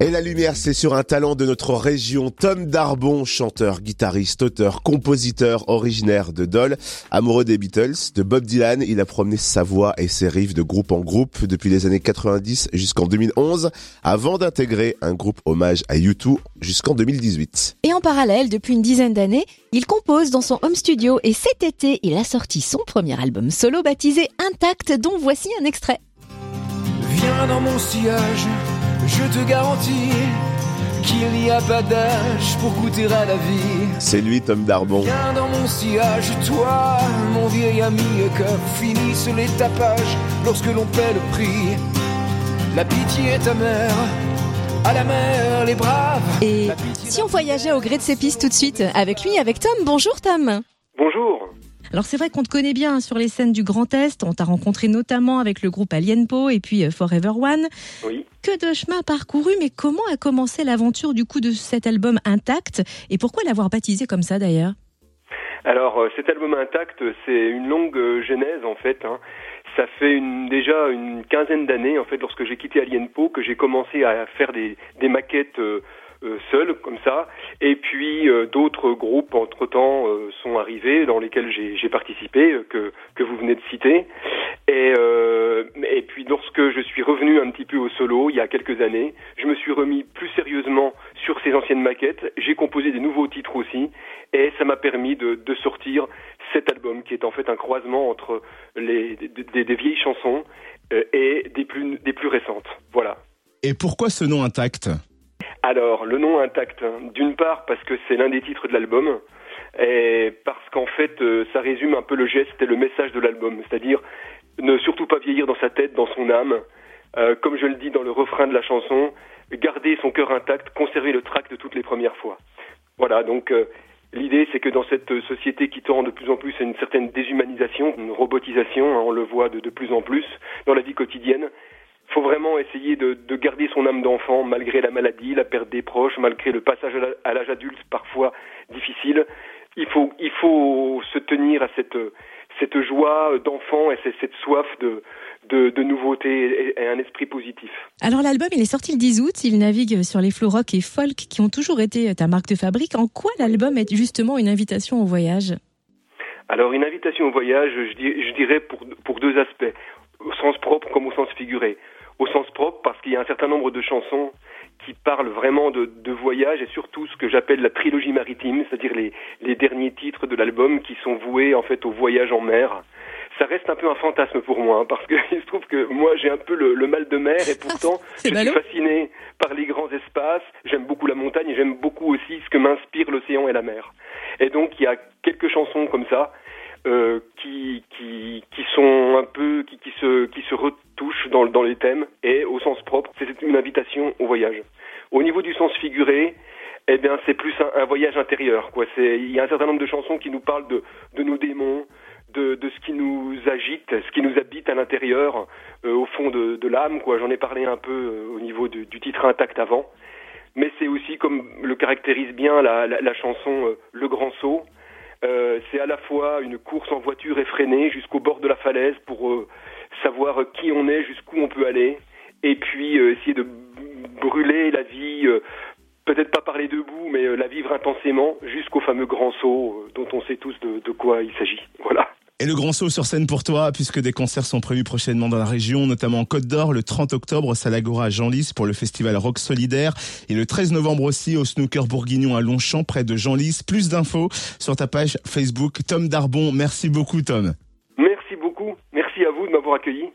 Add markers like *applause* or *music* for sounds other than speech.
Et la lumière, c'est sur un talent de notre région, Tom Darbon, chanteur, guitariste, auteur, compositeur originaire de Dole, amoureux des Beatles, de Bob Dylan. Il a promené sa voix et ses riffs de groupe en groupe depuis les années 90 jusqu'en 2011, avant d'intégrer un groupe hommage à U2 jusqu'en 2018. Et en parallèle, depuis une dizaine d'années, il compose dans son home studio et cet été, il a sorti son premier album solo baptisé Intact, dont voici un extrait. Viens dans mon sillage je te garantis qu'il n'y a pas d'âge pour goûter à la vie. C'est lui, Tom Darbon. Viens dans mon sillage, toi, mon vieil ami, que finissent les tapages lorsque l'on paie le prix. La pitié est amère. À la mer, les braves. Et si on voyageait au gré de ses pistes tout de suite avec lui, avec Tom Bonjour Tom. Bonjour. Alors c'est vrai qu'on te connaît bien sur les scènes du Grand Est. On t'a rencontré notamment avec le groupe Alienpo et puis euh, Forever One. Oui. Que de chemin parcouru, mais comment a commencé l'aventure du coup de cet album intact? Et pourquoi l'avoir baptisé comme ça d'ailleurs? Alors euh, cet album intact, c'est une longue euh, genèse en fait. Hein. Ça fait une, déjà une quinzaine d'années en fait lorsque j'ai quitté Alienpo que j'ai commencé à faire des, des maquettes. Euh, seul comme ça. Et puis euh, d'autres groupes entre temps euh, sont arrivés dans lesquels j'ai participé que que vous venez de citer. Et et puis lorsque je suis revenu un petit peu au solo il y a quelques années, je me suis remis plus sérieusement sur ces anciennes maquettes. J'ai composé des nouveaux titres aussi et ça m'a permis de, de sortir cet album qui est en fait un croisement entre les des, des vieilles chansons et des plus des plus récentes. Voilà. Et pourquoi ce nom intact? Alors, le nom intact, hein. d'une part parce que c'est l'un des titres de l'album, et parce qu'en fait, euh, ça résume un peu le geste et le message de l'album, c'est-à-dire ne surtout pas vieillir dans sa tête, dans son âme, euh, comme je le dis dans le refrain de la chanson, garder son cœur intact, conserver le trac de toutes les premières fois. Voilà, donc euh, l'idée c'est que dans cette société qui tend de plus en plus à une certaine déshumanisation, une robotisation, hein, on le voit de, de plus en plus dans la vie quotidienne, faut vraiment essayer de, de garder son âme d'enfant malgré la maladie, la perte des proches, malgré le passage à l'âge adulte parfois difficile. Il faut, il faut se tenir à cette, cette joie d'enfant et cette soif de, de, de nouveauté et, un esprit positif. Alors l'album, il est sorti le 10 août, il navigue sur les flots rock et folk qui ont toujours été ta marque de fabrique. En quoi l'album est justement une invitation au voyage? Alors une invitation au voyage, je, dirais pour, pour deux aspects, au sens propre comme au sens figuré au sens propre parce qu'il y a un certain nombre de chansons qui parlent vraiment de, de voyage et surtout ce que j'appelle la trilogie maritime, c'est-à-dire les, les derniers titres de l'album qui sont voués en fait au voyage en mer. Ça reste un peu un fantasme pour moi hein, parce que *laughs* il se trouve que moi j'ai un peu le, le, mal de mer et pourtant *laughs* je suis fasciné par les grands espaces. J'aime beaucoup la montagne et j'aime beaucoup aussi ce que m'inspire l'océan et la mer. Et donc il y a quelques chansons comme ça euh, qui, qui, qui sont un peu qui, qui se qui se dans, les thèmes et au sens propre c'est une invitation au voyage. Au niveau du sens figuré, eh bien c'est plus un, voyage intérieur il y a un certain nombre de chansons qui nous parlent de nos démons, de, ce qui nous agite, ce qui nous habite à l'intérieur, euh, au fond de, l'âme. J'en ai parlé un peu euh, au niveau du, titre intact avant, mais c'est aussi comme le caractérise bien la, chanson euh, Le Grand Saut c'est à la fois une course en voiture effrénée jusqu'au bord de la falaise pour savoir qui on est, jusqu'où on peut aller, et puis euh, essayer de brûler la vie, peut-être pas parler debout, mais la vivre intensément jusqu'au fameux grand saut dont on sait tous de, de quoi il s'agit. Voilà. Et le grand saut sur scène pour toi, puisque des concerts sont prévus prochainement dans la région, notamment en Côte d'Or, le 30 octobre, Salagora à Genlis pour le festival Rock Solidaire, et le 13 novembre aussi au Snooker Bourguignon à Longchamp, près de Genlis. Plus d'infos sur ta page Facebook Tom Darbon. Merci beaucoup Tom. Merci beaucoup. Merci à vous de m'avoir accueilli.